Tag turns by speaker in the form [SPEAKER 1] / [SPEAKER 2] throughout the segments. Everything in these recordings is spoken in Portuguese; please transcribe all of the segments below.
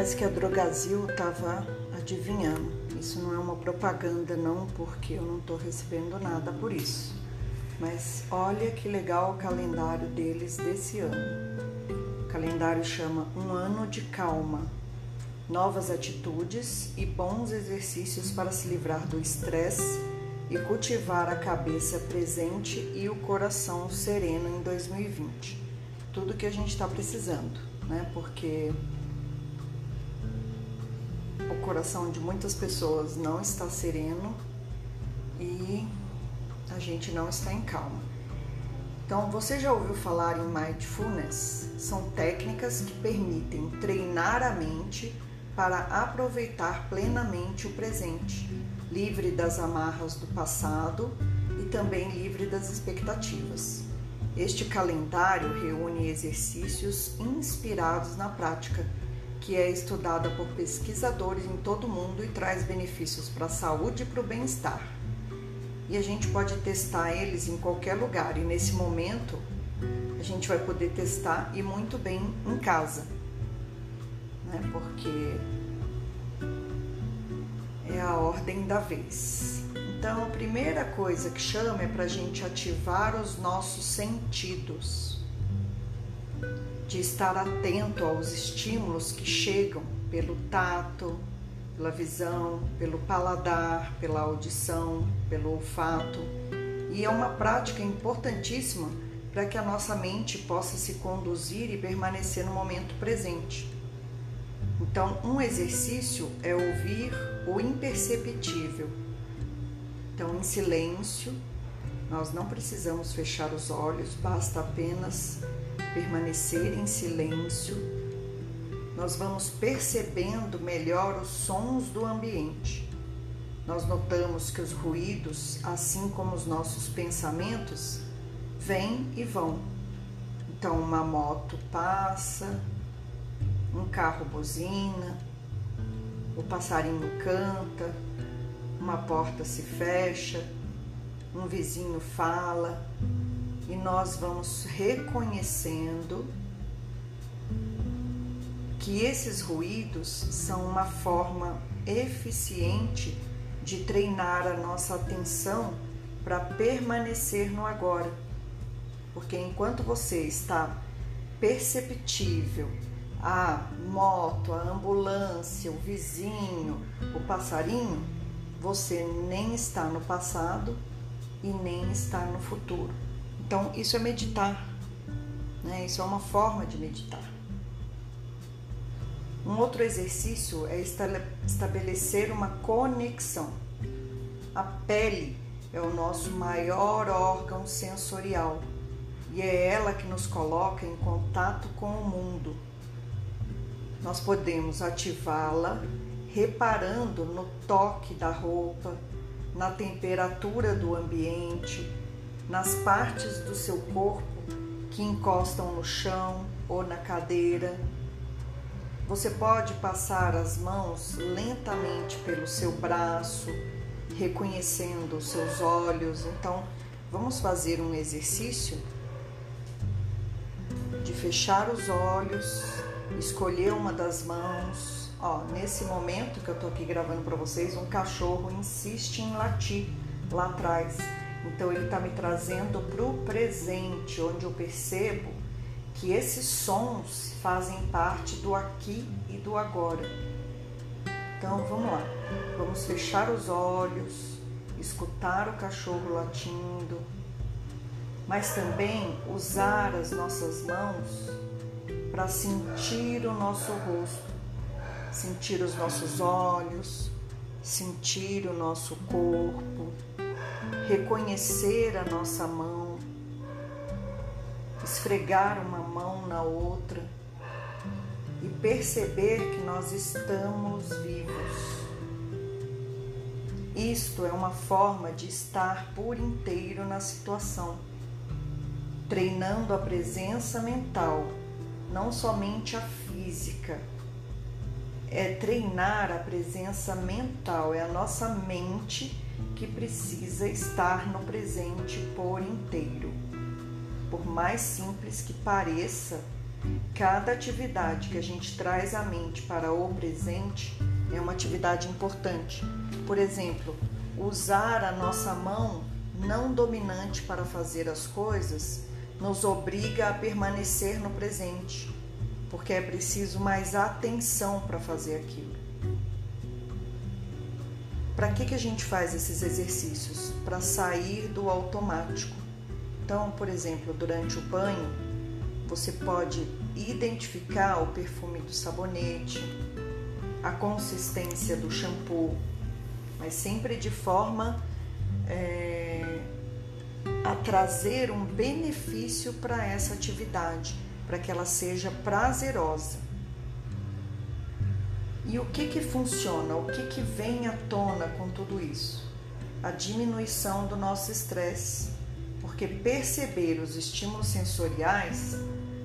[SPEAKER 1] Parece que a Drogazil estava adivinhando. Isso não é uma propaganda, não, porque eu não estou recebendo nada por isso. Mas olha que legal o calendário deles desse ano. O calendário chama Um Ano de Calma. Novas atitudes e bons exercícios para se livrar do estresse e cultivar a cabeça presente e o coração sereno em 2020. Tudo que a gente está precisando, né? Porque coração de muitas pessoas não está sereno e a gente não está em calma. Então, você já ouviu falar em mindfulness? São técnicas que permitem treinar a mente para aproveitar plenamente o presente, livre das amarras do passado e também livre das expectativas. Este calendário reúne exercícios inspirados na prática que é estudada por pesquisadores em todo o mundo e traz benefícios para a saúde e para o bem-estar. E a gente pode testar eles em qualquer lugar, e nesse momento a gente vai poder testar e muito bem em casa, né? porque é a ordem da vez. Então, a primeira coisa que chama é para a gente ativar os nossos sentidos de estar atento aos estímulos que chegam pelo tato, pela visão, pelo paladar, pela audição, pelo olfato. E é uma prática importantíssima para que a nossa mente possa se conduzir e permanecer no momento presente. Então, um exercício é ouvir o imperceptível. Então, em silêncio, nós não precisamos fechar os olhos, basta apenas permanecer em silêncio, nós vamos percebendo melhor os sons do ambiente. Nós notamos que os ruídos, assim como os nossos pensamentos, vêm e vão. Então, uma moto passa, um carro buzina, o passarinho canta, uma porta se fecha, um vizinho fala, e nós vamos reconhecendo que esses ruídos são uma forma eficiente de treinar a nossa atenção para permanecer no agora. Porque enquanto você está perceptível a moto, a ambulância, o vizinho, o passarinho, você nem está no passado e nem está no futuro. Então, isso é meditar, né? isso é uma forma de meditar. Um outro exercício é estabelecer uma conexão. A pele é o nosso maior órgão sensorial e é ela que nos coloca em contato com o mundo. Nós podemos ativá-la reparando no toque da roupa, na temperatura do ambiente, nas partes do seu corpo que encostam no chão ou na cadeira. Você pode passar as mãos lentamente pelo seu braço, reconhecendo os seus olhos. Então, vamos fazer um exercício de fechar os olhos, escolher uma das mãos. Ó, nesse momento que eu tô aqui gravando para vocês, um cachorro insiste em latir lá atrás. Então ele está me trazendo para o presente, onde eu percebo que esses sons fazem parte do aqui e do agora. Então vamos lá, vamos fechar os olhos, escutar o cachorro latindo, mas também usar as nossas mãos para sentir o nosso rosto, sentir os nossos olhos, sentir o nosso corpo reconhecer a nossa mão, esfregar uma mão na outra e perceber que nós estamos vivos. Isto é uma forma de estar por inteiro na situação, treinando a presença mental, não somente a física. É treinar a presença mental, é a nossa mente que precisa estar no presente por inteiro. Por mais simples que pareça, Cada atividade que a gente traz à mente para o presente é uma atividade importante. Por exemplo, usar a nossa mão não dominante para fazer as coisas nos obriga a permanecer no presente, porque é preciso mais atenção para fazer aquilo. Para que, que a gente faz esses exercícios? Para sair do automático. Então, por exemplo, durante o banho, você pode identificar o perfume do sabonete, a consistência do shampoo, mas sempre de forma é, a trazer um benefício para essa atividade, para que ela seja prazerosa. E o que que funciona? O que que vem à tona com tudo isso? A diminuição do nosso estresse, porque perceber os estímulos sensoriais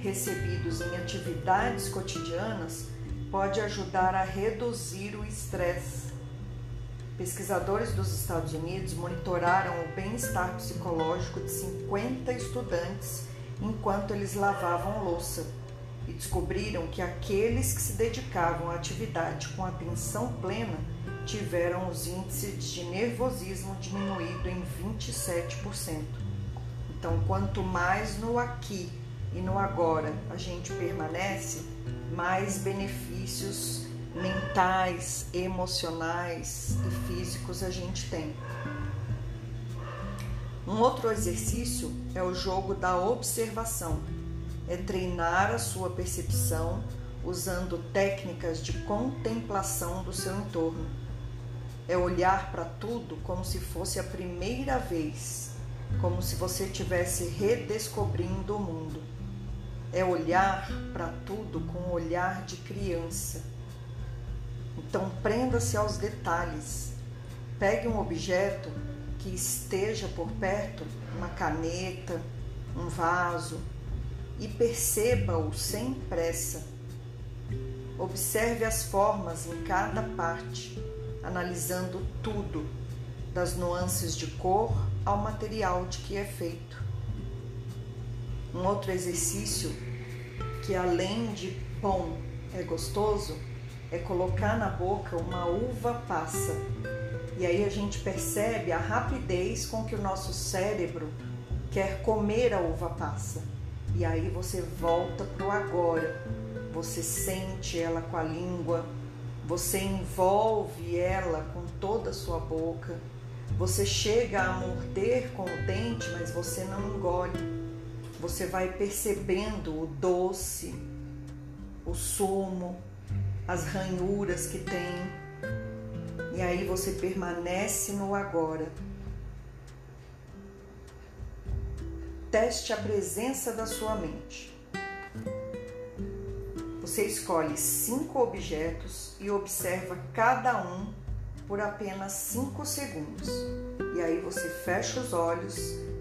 [SPEAKER 1] recebidos em atividades cotidianas pode ajudar a reduzir o estresse. Pesquisadores dos Estados Unidos monitoraram o bem-estar psicológico de 50 estudantes enquanto eles lavavam louça e descobriram que aqueles que se dedicavam à atividade com atenção plena tiveram os índices de nervosismo diminuído em 27%. Então, quanto mais no aqui e no agora a gente permanece, mais benefícios mentais, emocionais e físicos a gente tem. Um outro exercício é o jogo da observação. É treinar a sua percepção usando técnicas de contemplação do seu entorno. É olhar para tudo como se fosse a primeira vez, como se você estivesse redescobrindo o mundo é olhar para tudo com um olhar de criança. Então prenda-se aos detalhes. Pegue um objeto que esteja por perto, uma caneta, um vaso, e perceba-o sem pressa. Observe as formas em cada parte, analisando tudo, das nuances de cor ao material de que é feito. Um outro exercício que além de bom é gostoso é colocar na boca uma uva passa. E aí a gente percebe a rapidez com que o nosso cérebro quer comer a uva passa. E aí você volta para o agora. Você sente ela com a língua, você envolve ela com toda a sua boca. Você chega a morder com o dente, mas você não engole você vai percebendo o doce, o sumo, as ranhuras que tem. E aí você permanece no agora. Teste a presença da sua mente. Você escolhe cinco objetos e observa cada um por apenas cinco segundos. E aí você fecha os olhos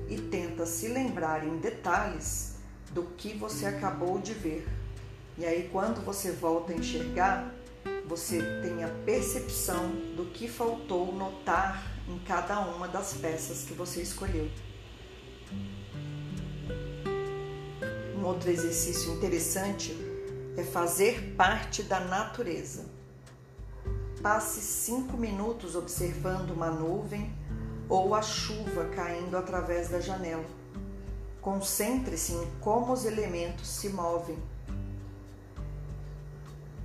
[SPEAKER 1] e tenta se lembrar em detalhes do que você acabou de ver. E aí, quando você volta a enxergar, você tem a percepção do que faltou notar em cada uma das peças que você escolheu. Outro exercício interessante é fazer parte da natureza. Passe cinco minutos observando uma nuvem ou a chuva caindo através da janela. Concentre-se em como os elementos se movem.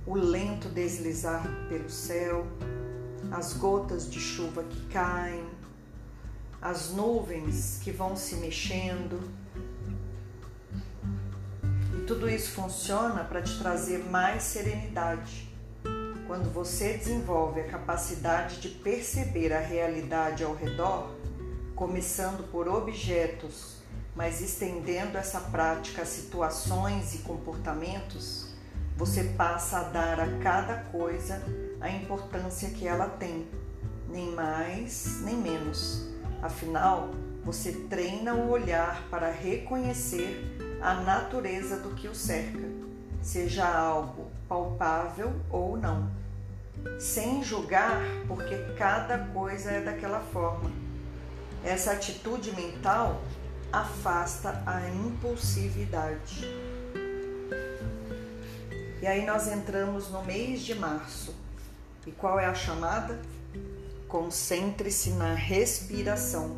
[SPEAKER 1] O lento deslizar pelo céu, as gotas de chuva que caem, as nuvens que vão se mexendo. Tudo isso funciona para te trazer mais serenidade quando você desenvolve a capacidade de perceber a realidade ao redor, começando por objetos, mas estendendo essa prática a situações e comportamentos, você passa a dar a cada coisa a importância que ela tem, nem mais nem menos. Afinal, você treina o olhar para reconhecer a natureza do que o cerca, seja algo palpável ou não sem julgar, porque cada coisa é daquela forma. Essa atitude mental afasta a impulsividade. E aí nós entramos no mês de março. E qual é a chamada? Concentre-se na respiração.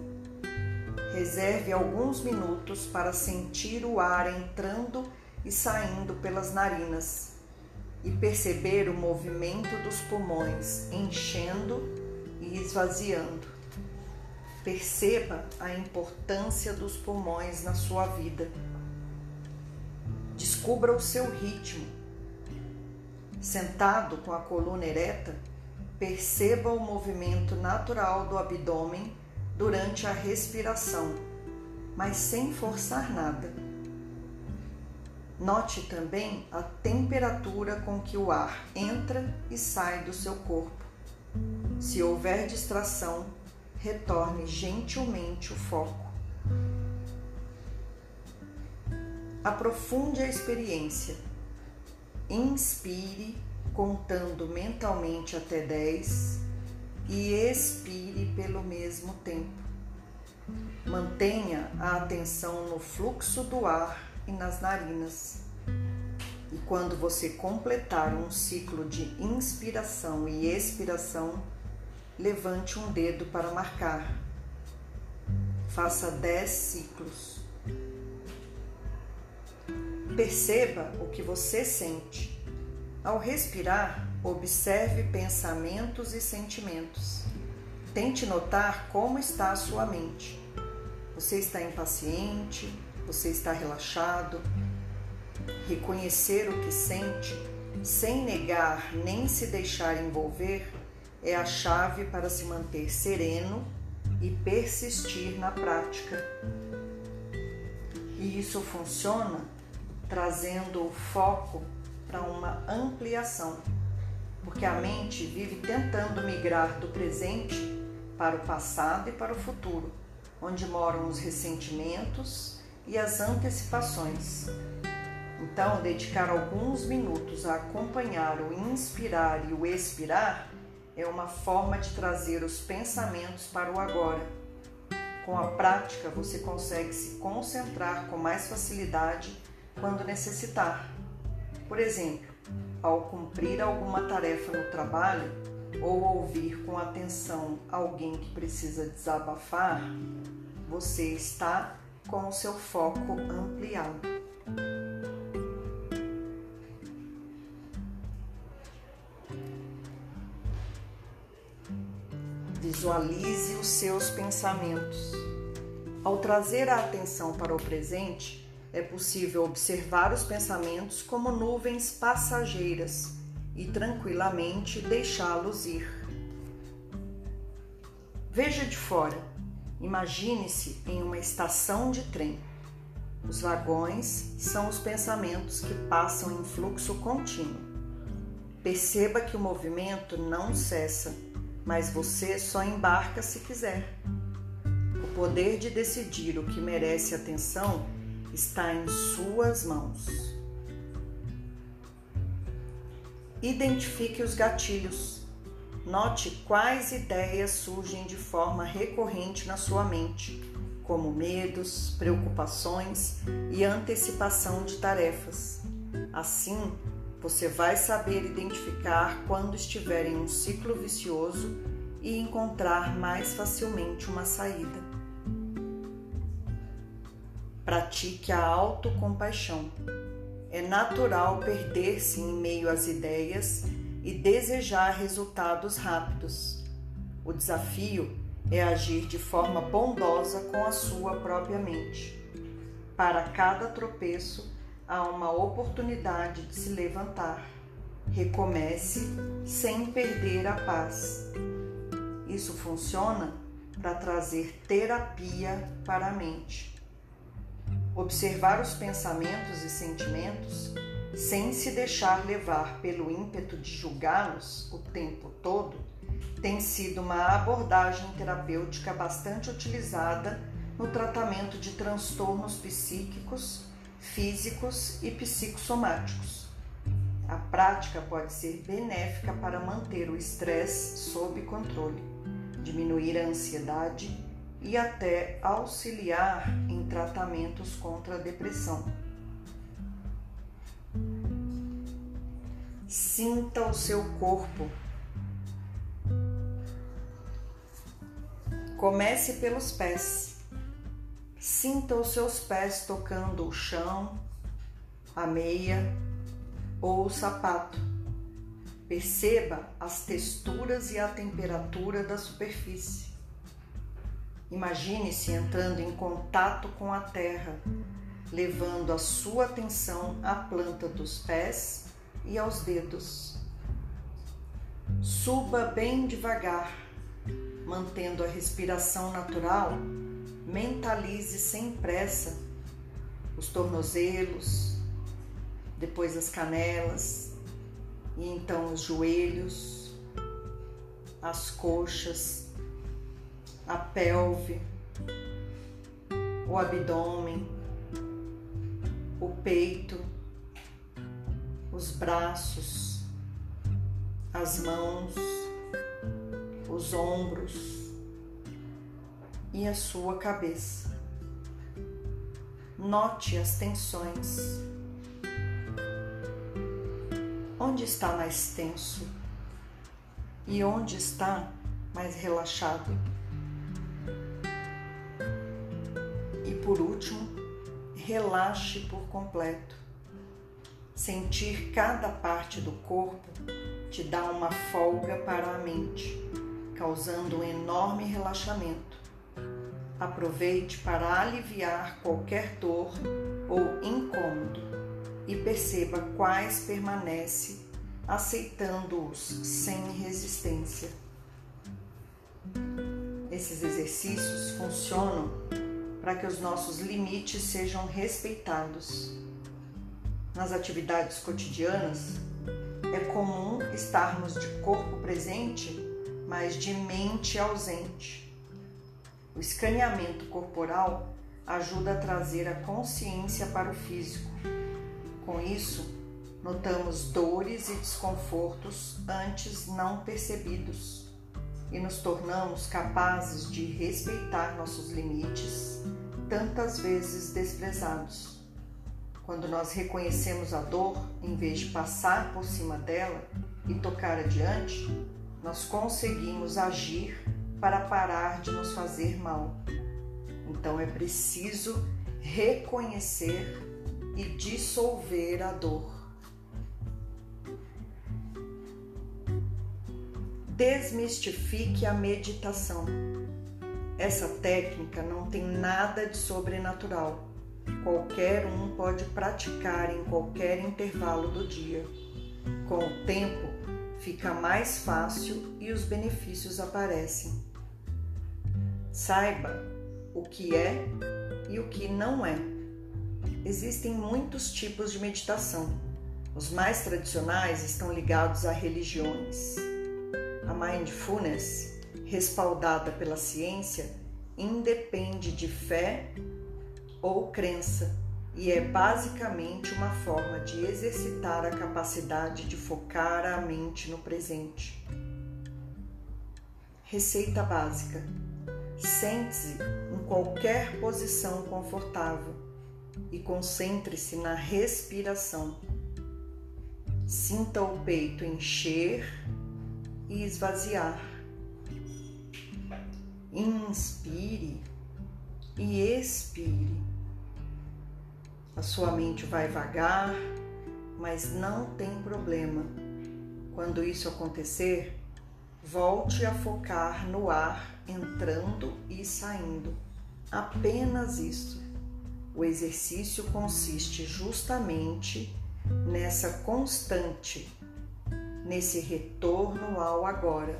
[SPEAKER 1] Reserve alguns minutos para sentir o ar entrando e saindo pelas narinas e perceber o movimento dos pulmões enchendo e esvaziando. Perceba a importância dos pulmões na sua vida. Descubra o seu ritmo. Sentado com a coluna ereta, perceba o movimento natural do abdômen durante a respiração, mas sem forçar nada. Note também a temperatura com que o ar entra e sai do seu corpo. Se houver distração, retorne gentilmente o foco. Aprofunde a experiência. Inspire contando mentalmente até 10 e expire pelo mesmo tempo. Mantenha a atenção no fluxo do ar e nas narinas. E quando você completar um ciclo de inspiração e expiração, levante um dedo para marcar. Faça 10 ciclos. Perceba o que você sente. Ao respirar, observe pensamentos e sentimentos. Tente notar como está a sua mente. Você está impaciente? Você está relaxado? Reconhecer o que sente, sem negar nem se deixar envolver, é a chave para se manter sereno e persistir na prática. E isso funciona trazendo o foco para uma ampliação, porque a mente vive tentando migrar do presente para o passado e para o futuro, onde moram os ressentimentos e as antecipações. Então, dedicar alguns minutos a acompanhar o inspirar e o expirar é uma forma de trazer os pensamentos para o agora. Com a prática, você consegue se concentrar com mais facilidade quando necessitar. Por exemplo, ao cumprir alguma tarefa no trabalho ou ouvir com atenção alguém que precisa desabafar, você está com o seu foco ampliado. Visualize os seus pensamentos. Ao trazer a atenção para o presente, é possível observar os pensamentos como nuvens passageiras e tranquilamente deixá-los ir. Veja de fora. Imagine-se em uma estação de trem. Os vagões são os pensamentos que passam em fluxo contínuo. Perceba que o movimento não cessa mas você só embarca se quiser. O poder de decidir o que merece atenção está em suas mãos. Identifique os gatilhos. Note quais ideias surgem de forma recorrente na sua mente, como medos, preocupações e antecipação de tarefas. Assim, você vai saber identificar quando estiver em um ciclo vicioso e encontrar mais facilmente uma saída. Pratique a autocompaixão. É natural perder-se em meio às ideias e desejar resultados rápidos. O desafio é agir de forma bondosa com a sua própria mente. Para cada tropeço, há uma oportunidade de se levantar. Recomece sem perder a paz. Isso funciona para trazer terapia para a mente. Observar os pensamentos e sentimentos sem se deixar levar pelo ímpeto de julgá-los o tempo todo tem sido uma abordagem terapêutica bastante utilizada no tratamento de transtornos psíquicos físicos e psicossomáticos. A prática pode ser benéfica para manter o estresse sob controle, diminuir a ansiedade e até auxiliar em tratamentos contra a depressão. Sinta o seu corpo. Comece pelos pés. Sinta os seus pés tocando o chão, a meia ou o sapato. Perceba as texturas e a temperatura da superfície. Imagine-se entrando em contato com a terra, levando a sua atenção à planta dos pés e aos dedos. Suba bem devagar, mantendo a respiração natural, mentalize sem pressa os tornozelos, depois as canelas e então os joelhos, as coxas, a pelve, o abdômen, o peito, os braços, as mãos, os ombros e a sua cabeça. Note as tensões. Onde está mais tenso? E onde está mais relaxado? Por último, relaxe por completo. Sentir cada parte do corpo te dá uma folga para a mente, causando um enorme relaxamento. Aproveite para aliviar qualquer dor ou incômodo e perceba quais permanece aceitando-os sem resistência. Esses exercícios funcionam para que os nossos limites sejam respeitados nas atividades cotidianas, é comum estarmos de corpo presente, mas de mente ausente. O escaneamento corporal ajuda a trazer a consciência para o físico. Com isso, notamos dores e desconfortos antes não percebidos e nos tornamos capazes de respeitar nossos limites, tantas vezes desprezados. Quando nós reconhecemos a dor, em vez de passar por cima dela e tocar adiante, nós conseguimos agir para parar de nos fazer mal. Então é preciso reconhecer e dissolver a dor. Desmistifique a meditação. Essa técnica não tem nada de sobrenatural qualquer um pode praticar em qualquer intervalo do dia. Com o tempo, fica mais fácil e os benefícios aparecem. Saiba o que é e o que não é. Existem muitos tipos de meditação. Os mais tradicionais estão ligados a religiões. A mindfulness, respaldada pela ciência, independe de fé ou crença e é basicamente uma forma de exercitar a capacidade de focar a mente no presente. Receita básica: sente-se em qualquer posição confortável e concentre-se na respiração. Sinta o peito encher e esvaziar. Inspire e expire. A sua mente vai vagar, mas não tem problema. Quando isso acontecer, volte a focar no ar entrando e saindo. Apenas isso. O exercício consiste justamente nessa constante, nesse retorno ao agora.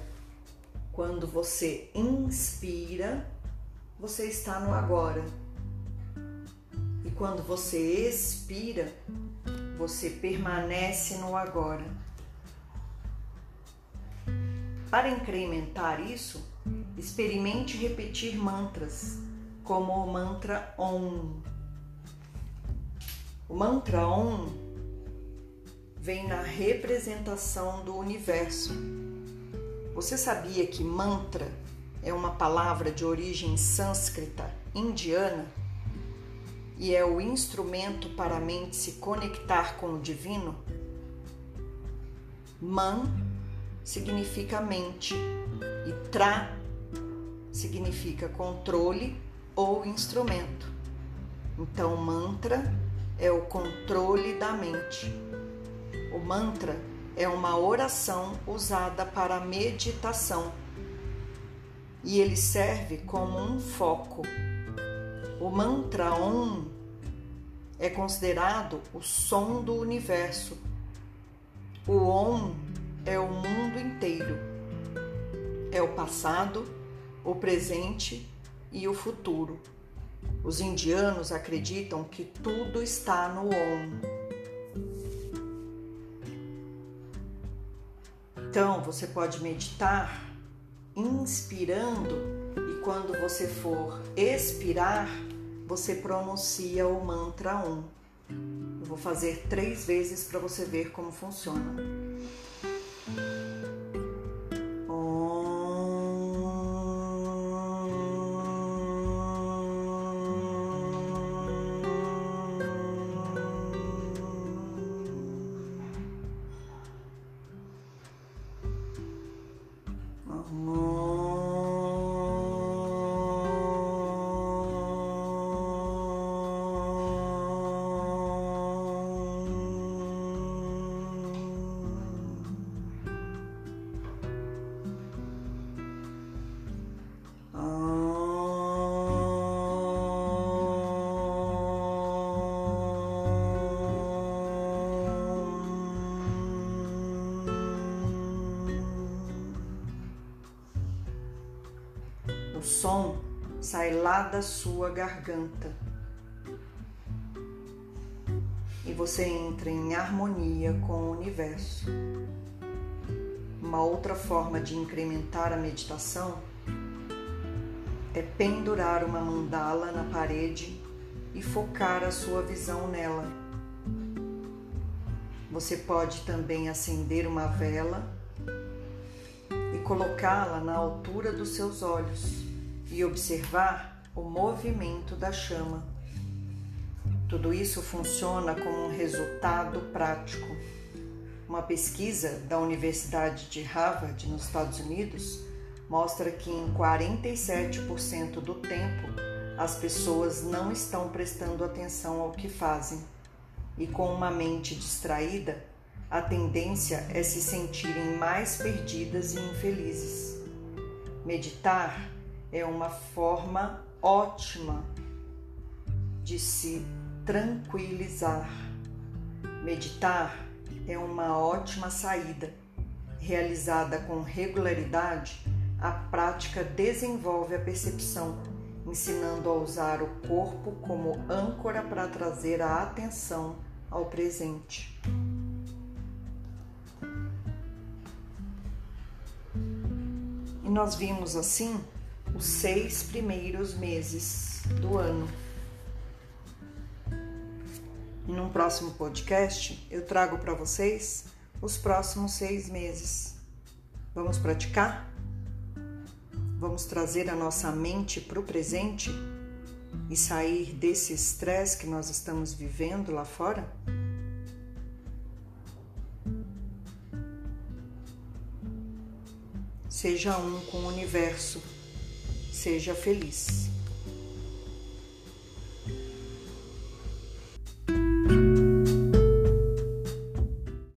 [SPEAKER 1] Quando você inspira, você está no agora quando você expira, você permanece no agora. Para incrementar isso, experimente repetir mantras, como o mantra Om. O mantra Om vem na representação do universo. Você sabia que mantra é uma palavra de origem sânscrita indiana? e é o instrumento para a mente se conectar com o divino? Man significa mente e Tra significa controle ou instrumento. Então, mantra é o controle da mente. O mantra é uma oração usada para meditação e ele serve como um foco. O mantra Om é considerado o som do universo. O Om é o mundo inteiro. É o passado, o presente e o futuro. Os indianos acreditam que tudo está no Om. Então, você pode meditar inspirando e quando você for expirar, você pronuncia o mantra Om. Eu vou fazer três vezes para você ver como funciona. Som sai lá da sua garganta e você entra em harmonia com o universo. Uma outra forma de incrementar a meditação é pendurar uma mandala na parede e focar a sua visão nela. Você pode também acender uma vela e colocá-la na altura dos seus olhos e observar o movimento da chama. Tudo isso funciona como um resultado prático. Uma pesquisa da Universidade de Harvard, nos Estados Unidos, mostra que em 47% do tempo as pessoas não estão prestando atenção ao que fazem. E com uma mente distraída, a tendência é se sentirem mais perdidas e infelizes. Meditar é uma forma ótima de se tranquilizar. Meditar é uma ótima saída. Realizada com regularidade, a prática desenvolve a percepção, ensinando a usar o corpo como âncora para trazer a atenção ao presente. E nós vimos assim os seis primeiros meses do ano. E num próximo podcast eu trago para vocês os próximos seis meses. Vamos praticar? Vamos trazer a nossa mente para o presente e sair desse estresse que nós estamos vivendo lá fora? Seja um com o universo Seja feliz.